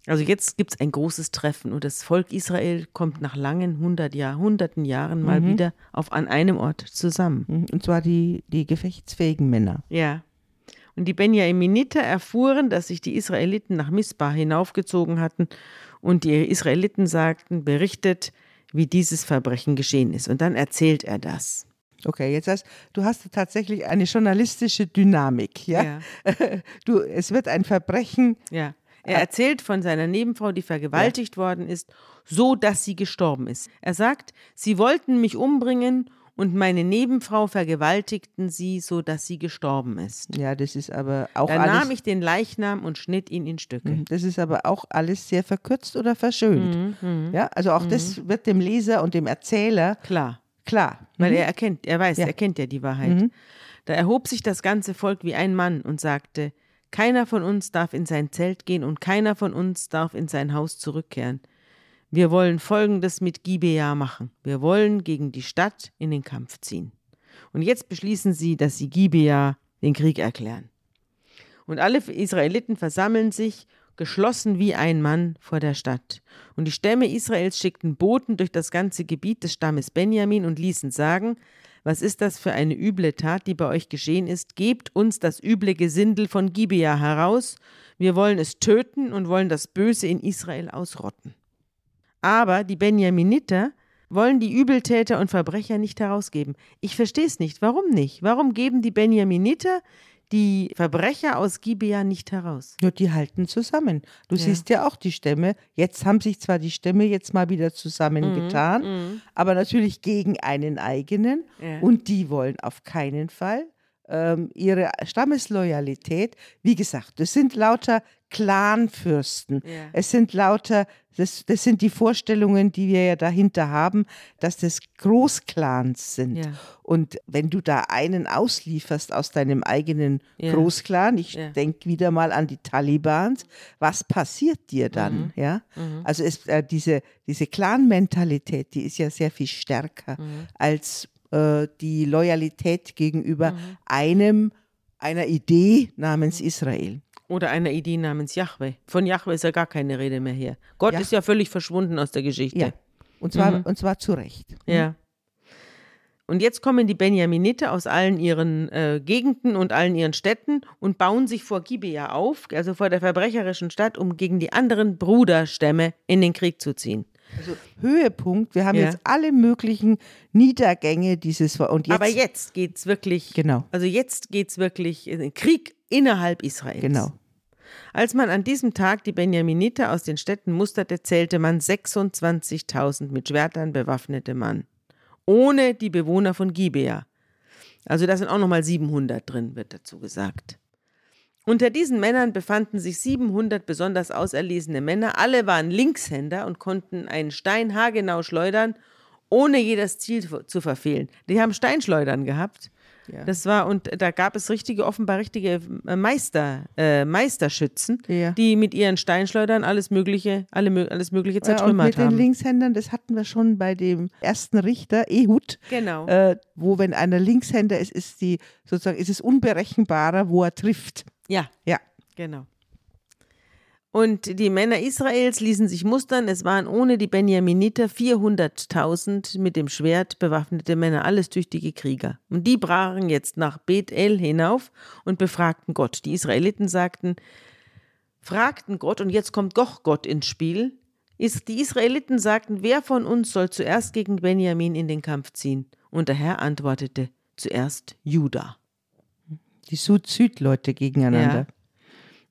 Also jetzt gibt es ein großes Treffen und das Volk Israel kommt nach langen hundert Jahr, hunderten Jahren mal Mhm. wieder auf an einem Ort zusammen. Mhm. Und zwar die, die gefechtsfähigen Männer. Ja. Und die Benjaminiter erfuhren, dass sich die Israeliten nach Mispa hinaufgezogen hatten und die Israeliten sagten, berichtet, wie dieses Verbrechen geschehen ist. Und dann erzählt er das. Okay, jetzt hast du hast tatsächlich eine journalistische Dynamik, ja? Du, es wird ein Verbrechen, Ja. Er erzählt von seiner Nebenfrau, die vergewaltigt worden ist, so dass sie gestorben ist. Er sagt, sie wollten mich umbringen und meine Nebenfrau vergewaltigten sie, so dass sie gestorben ist. ja, das ist aber auch Da alles. nahm ich den Leichnam und schnitt ihn in Stücke. Mhm, Das ist aber auch alles sehr verkürzt oder verschönt. Mhm, Ja, also auch das wird dem Leser und dem Erzähler Klar. klar. Weil er erkennt, er weiß, Ja. er kennt ja die Wahrheit. Da erhob sich das ganze Volk wie ein Mann und sagte, keiner von uns darf in sein Zelt gehen und keiner von uns darf in sein Haus zurückkehren. Wir wollen Folgendes mit Gibea machen. Wir wollen gegen die Stadt in den Kampf ziehen. Und jetzt beschließen sie, dass sie Gibea den Krieg erklären. Und alle Israeliten versammeln sich, geschlossen wie ein Mann, vor der Stadt. Und die Stämme Israels schickten Boten durch das ganze Gebiet des Stammes Benjamin und ließen sagen, was ist das für eine üble Tat, die bei euch geschehen ist? Gebt uns das üble Gesindel von Gibea heraus. Wir wollen es töten und wollen das Böse in Israel ausrotten. Aber die Benjaminiter wollen die Übeltäter und Verbrecher nicht herausgeben. Ich verstehe es nicht. Warum nicht? Warum geben die Benjaminiter die Verbrecher aus Gibea nicht heraus? Nur die halten zusammen. Du siehst ja auch die Stämme. Jetzt haben sich zwar die Stämme jetzt mal wieder zusammengetan, aber natürlich gegen einen eigenen. Ja. Und die wollen auf keinen Fall ähm, ihre Stammesloyalität. Wie gesagt, das sind lauter Clanfürsten. Ja. Es sind lauter, das, das sind die Vorstellungen, die wir ja dahinter haben, dass das Großclans sind. Ja. Und wenn du da einen auslieferst aus deinem eigenen Ja. Großclan, ich Ja. denke wieder mal an die Talibans, was passiert dir dann? Mhm. Ja? Also es, äh, diese, diese Clan-Mentalität, die ist ja sehr viel stärker Mhm. als äh, die Loyalität gegenüber einem, einer Idee namens Mhm. Israel. Oder einer Idee namens Yahweh. Von Yahweh ist ja gar keine Rede mehr hier. Gott Ja. ist ja völlig verschwunden aus der Geschichte. Ja. Und zwar, Mhm. und zwar zu Recht. Ja. Und jetzt kommen die Benjaminiter aus allen ihren äh, Gegenden und allen ihren Städten und bauen sich vor Gibea auf, also vor der verbrecherischen Stadt, um gegen die anderen Bruderstämme in den Krieg zu ziehen. Also Höhepunkt, wir haben Ja. jetzt alle möglichen Niedergänge dieses und jetzt, Aber jetzt geht's wirklich, Genau. also jetzt geht's wirklich in den Krieg innerhalb Israels. Genau. Als man an diesem Tag die Benjaminiter aus den Städten musterte, zählte man 26.000 mit Schwertern bewaffnete Mann. Ohne die Bewohner von Gibea. Also da sind auch nochmal 700 drin, wird dazu gesagt. Unter diesen Männern befanden sich 700 besonders auserlesene Männer. Alle waren Linkshänder und konnten einen Stein haargenau schleudern, ohne jedes Ziel zu verfehlen. Die haben Steinschleudern gehabt. Ja. Das war, und da gab es richtige, offenbar richtige äh, Meister, äh, Meisterschützen, Ja. die mit ihren Steinschleudern alles Mögliche, alle, alles Mögliche Ja, und zertrümmert mit den haben. Linkshändern, das hatten wir schon bei dem ersten Richter, Ehud, Genau. äh, wo wenn einer Linkshänder ist, ist die sozusagen ist es unberechenbarer, wo er trifft. Ja, Ja. genau. Und die Männer Israels ließen sich mustern. Es waren ohne die Benjaminiter 400.000 mit dem Schwert bewaffnete Männer, alles tüchtige Krieger. Und die brachen jetzt nach Bethel hinauf und befragten Gott. Die Israeliten sagten, fragten Gott, und jetzt kommt doch Gott ins Spiel. Die Israeliten sagten, wer von uns soll zuerst gegen Benjamin in den Kampf ziehen? Und der Herr antwortete, zuerst Judah. Die Süd-Süd-Leute gegeneinander. Ja.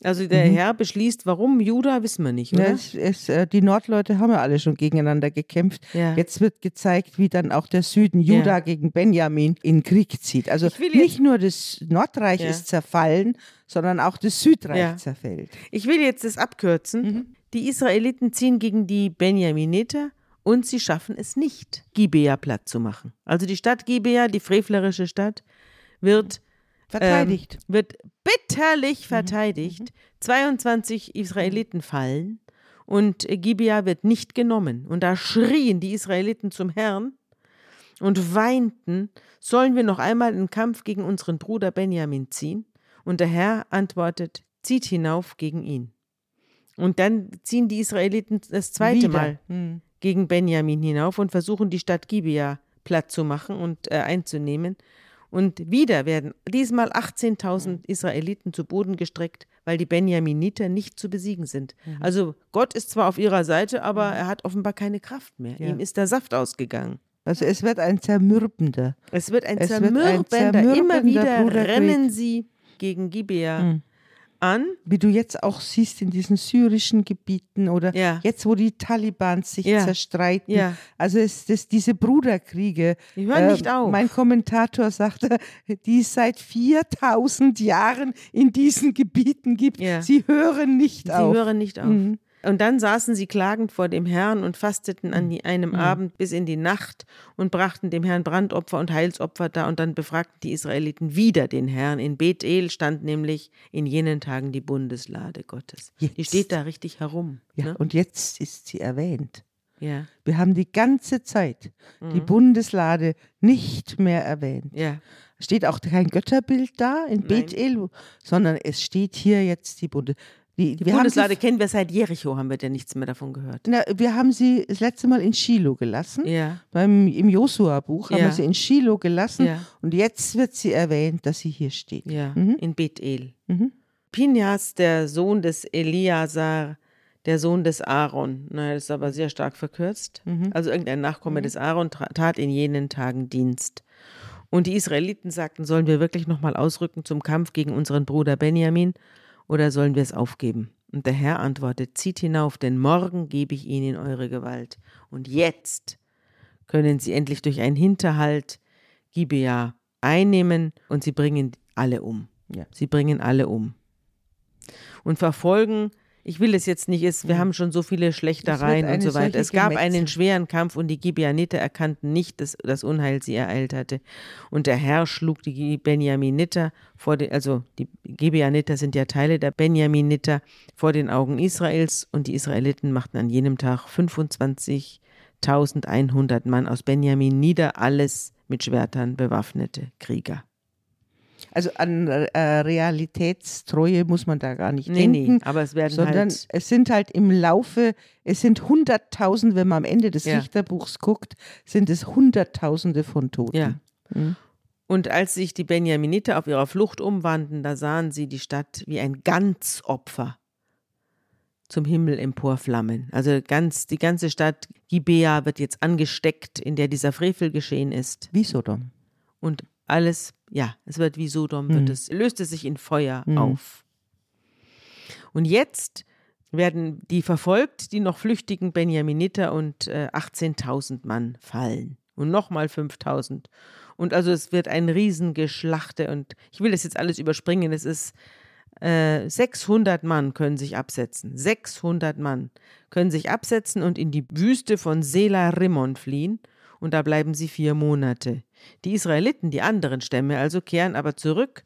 Also der Herr beschließt, warum Juda, wissen wir nicht, Ja, oder? es, es, äh, die Nordleute haben ja alle schon gegeneinander gekämpft. Ja. Jetzt wird gezeigt, wie dann auch der Süden Juda Ja. gegen Benjamin in Krieg zieht. Also nicht nur das Nordreich Ja. ist zerfallen, sondern auch das Südreich Ja. zerfällt. Ich will jetzt das abkürzen. Die Israeliten ziehen gegen die Benjaminiter und sie schaffen es nicht, Gibea platt zu machen. Also die Stadt Gibea, die frevlerische Stadt, wird Verteidigt. Ähm, wird bitterlich verteidigt. 22 Israeliten fallen und Gibea wird nicht genommen. Und da schrien die Israeliten zum Herrn und weinten, sollen wir noch einmal in Kampf gegen unseren Bruder Benjamin ziehen? Und der Herr antwortet, zieht hinauf gegen ihn. Und dann ziehen die Israeliten das zweite Wieder. Mal Hm. gegen Benjamin hinauf und versuchen die Stadt Gibea platt zu machen und äh, einzunehmen. Und wieder werden diesmal 18.000 Israeliten zu Boden gestreckt, weil die Benjaminiter nicht zu besiegen sind. Also Gott ist zwar auf ihrer Seite, aber er hat offenbar keine Kraft mehr. Ja. Ihm ist der Saft ausgegangen. Also es wird ein zermürbender. Es wird ein Es wird ein zermürbender. Immer zermürbender wieder Bruderkrieg. rennen sie gegen Gibea Hm. An. Wie du jetzt auch siehst in diesen syrischen Gebieten oder Ja. jetzt, wo die Taliban sich Ja. zerstreiten. Ja. Also es, das, diese Bruderkriege. Die hören nicht auf. Mein Kommentator sagte, die es seit 4000 Jahren in diesen Gebieten gibt. Sie hören nicht Sie auf. hören nicht auf. Mhm. Und dann saßen sie klagend vor dem Herrn und fasteten an die, einem Abend bis in die Nacht und brachten dem Herrn Brandopfer und Heilsopfer dar. Und dann befragten die Israeliten wieder den Herrn. In Bethel stand nämlich in jenen Tagen die Bundeslade Gottes. Die Jetzt. steht da richtig herum. Ja, Ne? Und jetzt ist sie erwähnt. Ja, Wir haben die ganze Zeit die Mhm. Bundeslade nicht mehr erwähnt. ja. Steht auch kein Götterbild da in Bethel, sondern es steht hier jetzt die Bunde. Die, Die wir Bundeslade haben kennen wir seit Jericho, haben wir ja nichts mehr davon gehört. na, wir haben sie das letzte Mal in Shiloh gelassen. Ja, Beim, Im Josua-Buch haben Ja. wir sie in Shiloh gelassen. Ja. Und jetzt wird sie erwähnt, dass sie hier steht. ja, Mhm. in Bethel. Mhm. Pinjas, der Sohn des Eliasar, der Sohn des Aaron. Na, das ist aber sehr stark verkürzt. Mhm. Also irgendein Nachkomme des Aaron tat in jenen Tagen Dienst. Und die Israeliten sagten, sollen wir wirklich nochmal ausrücken zum Kampf gegen unseren Bruder Benjamin oder sollen wir es aufgeben? Und der Herr antwortet, zieht hinauf, denn morgen gebe ich ihn in eure Gewalt. Und jetzt können sie endlich durch einen Hinterhalt Gibea einnehmen und sie bringen alle um. Ja. Sie bringen alle um. Und verfolgen, ich will es jetzt nicht, es, wir haben schon so viele Schlechtereien und so weiter. Es gab Gemetzel. einen schweren Kampf und die Gibeoniter erkannten nicht, dass das Unheil sie ereilt hatte. Und der Herr schlug die Benjaminiter vor den, also die Gibeoniter sind ja Teile der Benjaminiter vor den Augen Israels und die Israeliten machten an jenem Tag 25.100 Mann aus Benjamin nieder, alles mit Schwertern bewaffnete Krieger. Also an äh, Realitätstreue muss man da gar nicht Nee, nee, denken. aber es werden sondern halt es sind halt im Laufe, es sind hunderttausend, wenn man am Ende des Ja. Richterbuchs guckt, sind es hunderttausende von Toten. Ja. Mhm. Und als sich die Benjaminiter auf ihrer Flucht umwandten, da sahen sie die Stadt wie ein Ganzopfer zum Himmel emporflammen. Also ganz, die ganze Stadt Gibea wird jetzt angesteckt, in der dieser Frevel geschehen ist. Wie Sodom. Und alles, ja, es wird wie Sodom, wird es, löst es sich in Feuer auf. Und jetzt werden die verfolgt, die noch flüchtigen Benjaminiter und äh, 18.000 Mann fallen. Und nochmal 5.000. Und also es wird ein Riesengeschlachte und ich will das jetzt alles überspringen. Es ist äh, 600 Mann können sich absetzen. 600 Mann können sich absetzen und in die Wüste von Sela Rimmon fliehen. Und da bleiben sie vier Monate. Die Israeliten, die anderen Stämme, also kehren aber zurück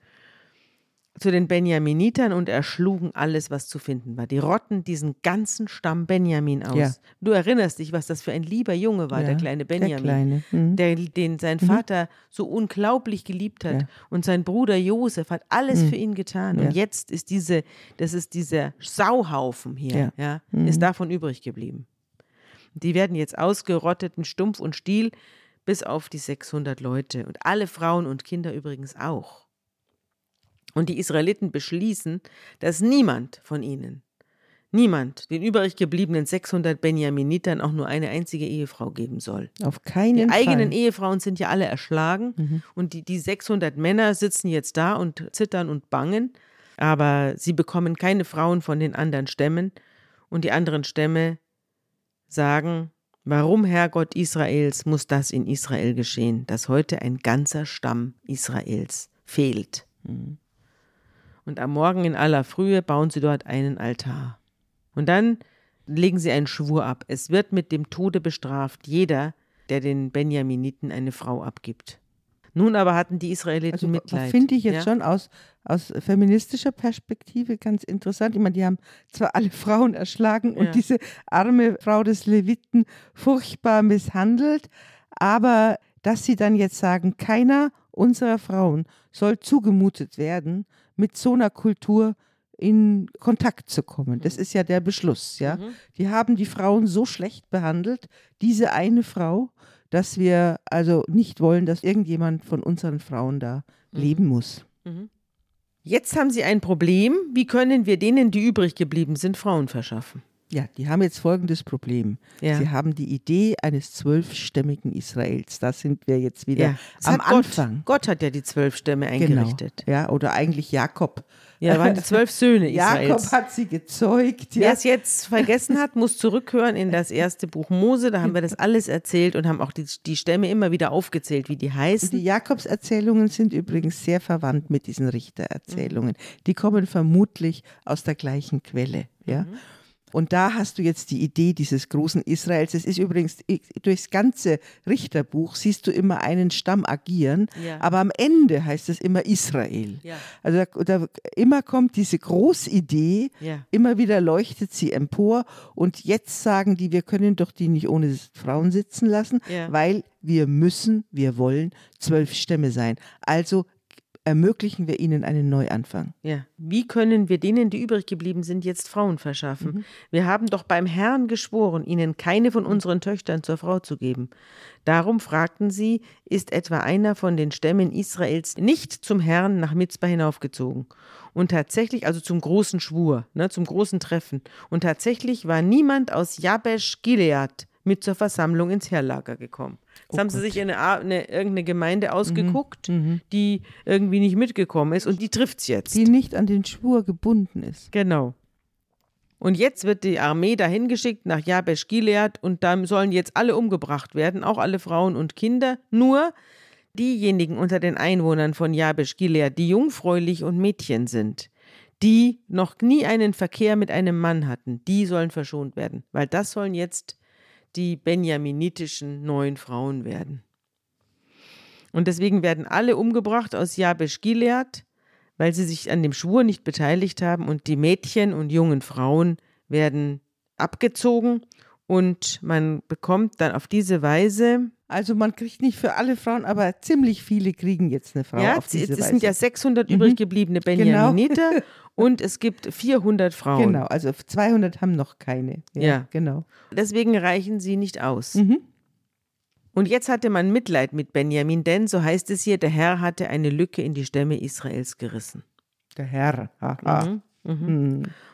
zu den Benjaminitern und erschlugen alles, was zu finden war. Die rotten diesen ganzen Stamm Benjamin aus. Ja. Du erinnerst dich, was das für ein lieber Junge war, Ja, der kleine der Benjamin Kleine. Mhm. der, den sein Vater so unglaublich geliebt hat. Ja. Und sein Bruder Josef hat alles für ihn getan. Und jetzt ist diese, das ist dieser Sauhaufen hier, ja, ist davon übrig geblieben. Die werden jetzt ausgerottet in Stumpf und Stiel, bis auf die 600 Leute. Und alle Frauen und Kinder übrigens auch. Und die Israeliten beschließen, dass niemand von ihnen, niemand den übrig gebliebenen 600 Benjaminitern auch nur eine einzige Ehefrau geben soll. Auf keinen Die Fall. eigenen Ehefrauen sind ja alle erschlagen und die, die 600 Männer sitzen jetzt da und zittern und bangen, aber sie bekommen keine Frauen von den anderen Stämmen und die anderen Stämme sagen, warum Herrgott Israels muss das in Israel geschehen, dass heute ein ganzer Stamm Israels fehlt. Und am Morgen in aller Frühe bauen sie dort einen Altar. Und dann legen sie einen Schwur ab. Es wird mit dem Tode bestraft jeder, der den Benjaminiten eine Frau abgibt. Nun aber hatten die Israeliten Also Mitleid. finde ich jetzt ja? schon aus, aus feministischer Perspektive ganz interessant. Ich meine, die haben zwar alle Frauen erschlagen und Ja. diese arme Frau des Leviten furchtbar misshandelt, aber dass sie dann jetzt sagen, keiner unserer Frauen soll zugemutet werden mit so einer Kultur, in Kontakt zu kommen. Das ist ja der Beschluss, ja. Die haben die Frauen so schlecht behandelt, diese eine Frau, dass wir also nicht wollen, dass irgendjemand von unseren Frauen da leben muss. Jetzt haben sie ein Problem. Wie können wir denen, die übrig geblieben sind, Frauen verschaffen? Ja, die haben jetzt folgendes Problem. Ja. Sie haben die Idee eines zwölfstämmigen Israels. Da sind wir jetzt wieder Ja, am hat Gott, Anfang. Gott hat ja die zwölf Stämme Genau. eingerichtet. Ja, oder eigentlich Jakob. Ja, da waren die zwölf Söhne Jakob Israels. hat sie gezeugt. Wer Ja. es jetzt vergessen hat, muss zurückhören in das erste Buch Mose. Da haben wir das alles erzählt und haben auch die, die Stämme immer wieder aufgezählt, wie die heißen. Die Jakobserzählungen sind übrigens sehr verwandt mit diesen Richtererzählungen. Die kommen vermutlich aus der gleichen Quelle. Ja? Und da hast du jetzt die Idee dieses großen Israels. Es ist übrigens durchs ganze Richterbuch siehst du immer einen Stamm agieren, Ja. aber am Ende heißt es immer Israel. Ja. Also da, da, immer kommt diese Großidee, Ja. immer wieder leuchtet sie empor und jetzt sagen die, wir können doch die nicht ohne Frauen sitzen lassen, weil wir müssen, wir wollen zwölf Stämme sein. Also ermöglichen wir ihnen einen Neuanfang. Ja. Wie können wir denen, die übrig geblieben sind, jetzt Frauen verschaffen? Wir haben doch beim Herrn geschworen, ihnen keine von unseren Töchtern zur Frau zu geben. Darum fragten sie, ist etwa einer von den Stämmen Israels nicht zum Herrn nach Mitzbah hinaufgezogen? Und tatsächlich, also zum großen Schwur, ne, zum großen Treffen. Und tatsächlich war niemand aus Jabesh Gilead mit zur Versammlung ins Heerlager gekommen. Jetzt haben sie sich eine, eine, irgendeine Gemeinde ausgeguckt, die irgendwie nicht mitgekommen ist und die trifft's jetzt. Die nicht an den Schwur gebunden ist. Genau. Und jetzt wird die Armee dahin geschickt nach Jabesh Gilead und da sollen jetzt alle umgebracht werden, auch alle Frauen und Kinder. Nur diejenigen unter den Einwohnern von Jabesh Gilead, die jungfräulich und Mädchen sind, die noch nie einen Verkehr mit einem Mann hatten, die sollen verschont werden, weil das sollen jetzt die benjaminitischen neuen Frauen werden. Und deswegen werden alle umgebracht aus Jabesh Gilead, weil sie sich an dem Schwur nicht beteiligt haben und die Mädchen und jungen Frauen werden abgezogen und man bekommt dann auf diese Weise, Also man kriegt nicht für alle Frauen, aber ziemlich viele kriegen jetzt eine Frau ja, auf es diese es Weise. sind ja 600 übrig gebliebene Benjaminiter und es gibt 400 Frauen. genau, also 200 haben noch keine. Ja. genau. Deswegen reichen sie nicht aus. Mhm. Und jetzt hatte man Mitleid mit Benjamin, denn, so heißt es hier, der Herr hatte eine Lücke in die Stämme Israels gerissen. Der Herr. Haha. Mhm.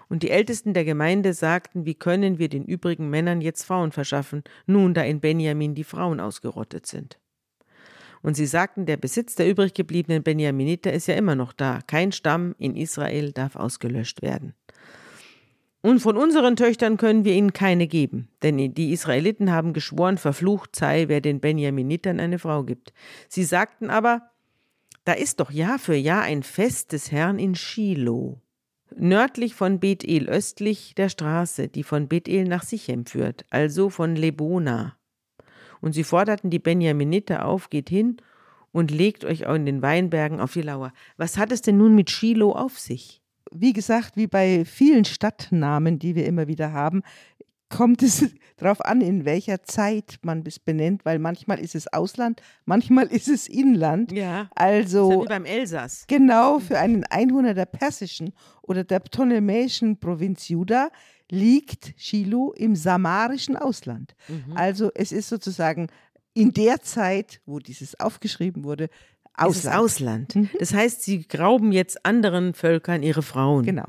Und die Ältesten der Gemeinde sagten, wie können wir den übrigen Männern jetzt Frauen verschaffen, nun da in Benjamin die Frauen ausgerottet sind. Und sie sagten, der Besitz der übrig gebliebenen Benjaminiter ist ja immer noch da. Kein Stamm in Israel darf ausgelöscht werden. Und von unseren Töchtern können wir ihnen keine geben, denn die Israeliten haben geschworen, verflucht sei, wer den Benjaminitern eine Frau gibt. Sie sagten aber, da ist doch Jahr für Jahr ein Fest des Herrn in Shiloh nördlich von Bethel, östlich der Straße, die von Bethel nach Sichem führt, also von Lebona. Und sie forderten die Benjaminiter auf, geht hin und legt euch in den Weinbergen auf die Lauer. Was hat es denn nun mit Shiloh auf sich? Wie gesagt, wie bei vielen Stadtnamen, die wir immer wieder haben, kommt es darauf an, in welcher Zeit man es benennt, weil manchmal ist es Ausland, manchmal ist es Inland. Ja. Also So wie beim Elsass. Genau, für einen Einwohner der persischen oder der ptolemäischen Provinz Juda liegt Shiloh im samarischen Ausland. Mhm. Also es ist sozusagen in der Zeit, wo dieses aufgeschrieben wurde, ist Ausland. Ausland. Das heißt, sie rauben jetzt anderen Völkern ihre Frauen. Genau.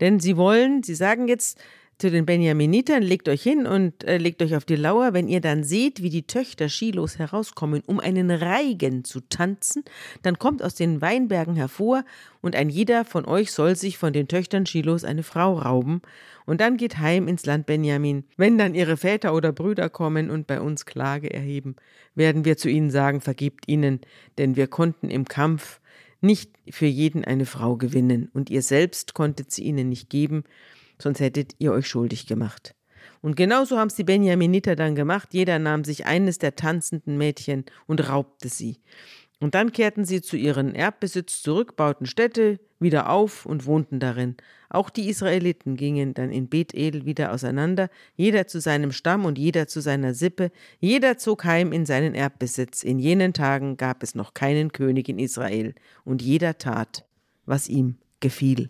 Denn sie wollen, sie sagen jetzt zu den Benjaminitern, legt euch hin und äh, legt euch auf die Lauer, wenn ihr dann seht, wie die Töchter Shilos herauskommen, um einen Reigen zu tanzen, dann kommt aus den Weinbergen hervor und ein jeder von euch soll sich von den Töchtern Shilos eine Frau rauben. Und dann geht heim ins Land Benjamin. Wenn dann ihre Väter oder Brüder kommen und bei uns Klage erheben, werden wir zu ihnen sagen, vergibt ihnen, denn wir konnten im Kampf nicht für jeden eine Frau gewinnen. Und ihr selbst konntet sie ihnen nicht geben, sonst hättet ihr euch schuldig gemacht. Und genauso haben es die Benjaminiter dann gemacht. Jeder nahm sich eines der tanzenden Mädchen und raubte sie. Und dann kehrten sie zu ihrem Erbbesitz zurück, bauten Städte wieder auf und wohnten darin. Auch die Israeliten gingen dann in Bethel wieder auseinander, jeder zu seinem Stamm und jeder zu seiner Sippe, jeder zog heim in seinen Erbbesitz. In jenen Tagen gab es noch keinen König in Israel, und jeder tat, was ihm gefiel.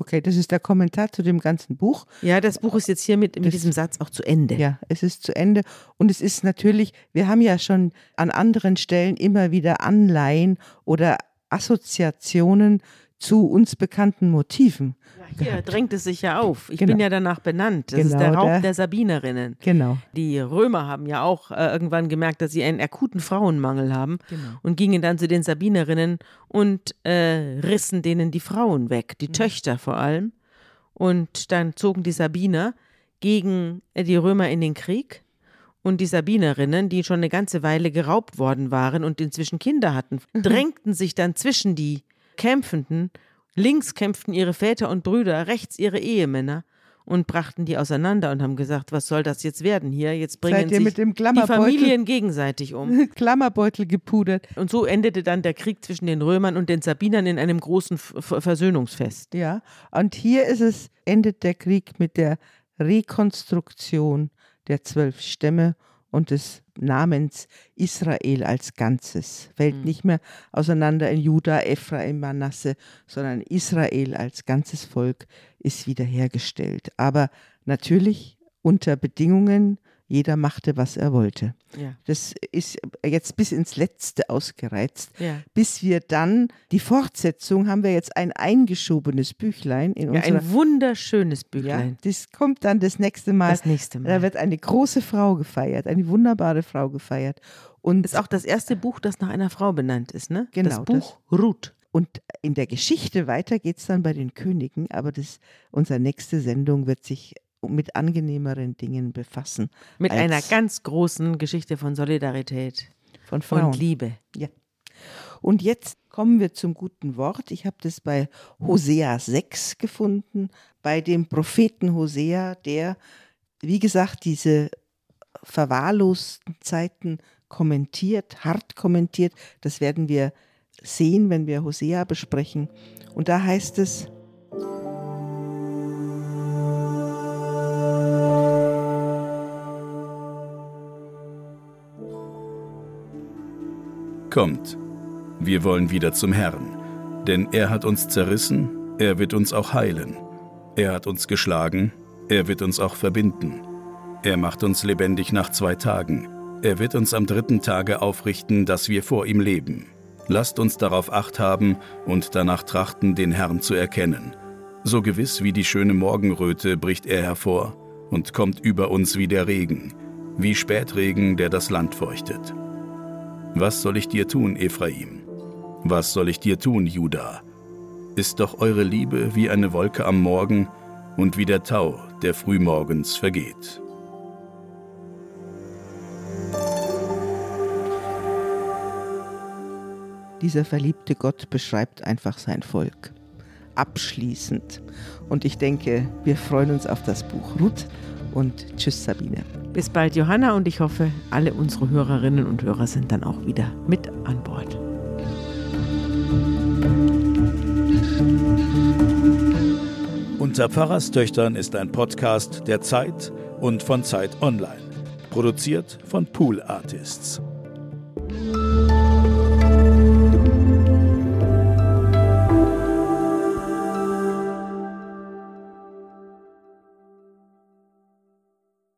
Okay, das ist der Kommentar zu dem ganzen Buch. Ja, das Buch ist jetzt hier mit, mit diesem Satz auch zu Ende. Ja, es ist zu Ende. Und es ist natürlich, wir haben ja schon an anderen Stellen immer wieder Anleihen oder Assoziationen zu uns bekannten Motiven. Hier drängt es sich ja auf. Ich Genau. bin ja danach benannt. Das ist Genau, der Raub der- der Sabinerinnen. Genau. Die Römer haben ja auch äh, irgendwann gemerkt, dass sie einen akuten Frauenmangel haben Genau. und gingen dann zu den Sabinerinnen und äh, rissen denen die Frauen weg, Mhm. die Töchter vor allem. Und dann zogen die Sabiner gegen äh, die Römer in den Krieg. Und die Sabinerinnen, die schon eine ganze Weile geraubt worden waren und inzwischen Kinder hatten, Mhm. drängten sich dann zwischen die Kämpfenden. Links kämpften ihre Väter und Brüder, rechts ihre Ehemänner und brachten die auseinander und haben gesagt, was soll das jetzt werden hier? Jetzt bringen sich mit dem die Familien gegenseitig um. Klammerbeutel gepudert. Und so endete dann der Krieg zwischen den Römern und den Sabinern in einem großen Versöhnungsfest. Ja. Und hier ist es, endet der Krieg mit der Rekonstruktion der zwölf Stämme und des Namens Israel als Ganzes. Fällt nicht mehr auseinander in Juda, Ephraim, Manasse, sondern Israel als ganzes Volk ist wiederhergestellt. Aber natürlich unter Bedingungen, jeder machte, was er wollte. Ja. Das ist jetzt bis ins Letzte ausgereizt. Ja. Bis wir dann, die Fortsetzung, haben wir jetzt ein eingeschobenes Büchlein in Ja, unserer. ein wunderschönes Ja, Büchlein. das kommt dann das nächste Mal. Das nächste Da Mal. wird eine große Frau gefeiert, eine wunderbare Frau gefeiert. Und, ist auch das erste Buch, das nach einer Frau benannt ist, ne? Genau, Das Buch Ruth. und in der Geschichte weiter geht es dann bei den Königen, aber das, unsere nächste Sendung wird sich mit angenehmeren Dingen befassen. Mit einer ganz großen Geschichte von Solidarität von Frauen. und Liebe. Ja. Und jetzt kommen wir zum guten Wort. Ich habe das bei Hosea 6 gefunden, bei dem Propheten Hosea, der, wie gesagt, diese verwahrlosten Zeiten kommentiert, hart kommentiert. Das werden wir sehen, wenn wir Hosea besprechen. Und da heißt es, Kommt, wir wollen wieder zum Herrn, denn er hat uns zerrissen, er wird uns auch heilen. Er hat uns geschlagen, er wird uns auch verbinden. Er macht uns lebendig nach zwei Tagen. Er wird uns am dritten Tage aufrichten, dass wir vor ihm leben. Lasst uns darauf acht haben und danach trachten, den Herrn zu erkennen. So gewiss wie die schöne Morgenröte bricht er hervor und kommt über uns wie der Regen, wie Spätregen, der das Land feuchtet. Was soll ich dir tun, Ephraim? Was soll ich dir tun, Juda? Ist doch eure Liebe wie eine Wolke am Morgen und wie der Tau, der frühmorgens vergeht. dieser verliebte Gott beschreibt einfach sein Volk. Abschließend. Und ich denke, wir freuen uns auf das Buch Ruth und tschüss Sabine. Bis bald, Johanna, und ich hoffe, alle unsere Hörerinnen und Hörer sind dann auch wieder mit an Bord. Unter Pfarrerstöchtern ist ein Podcast der Zeit und von Zeit Online. Produziert von Pool Artists.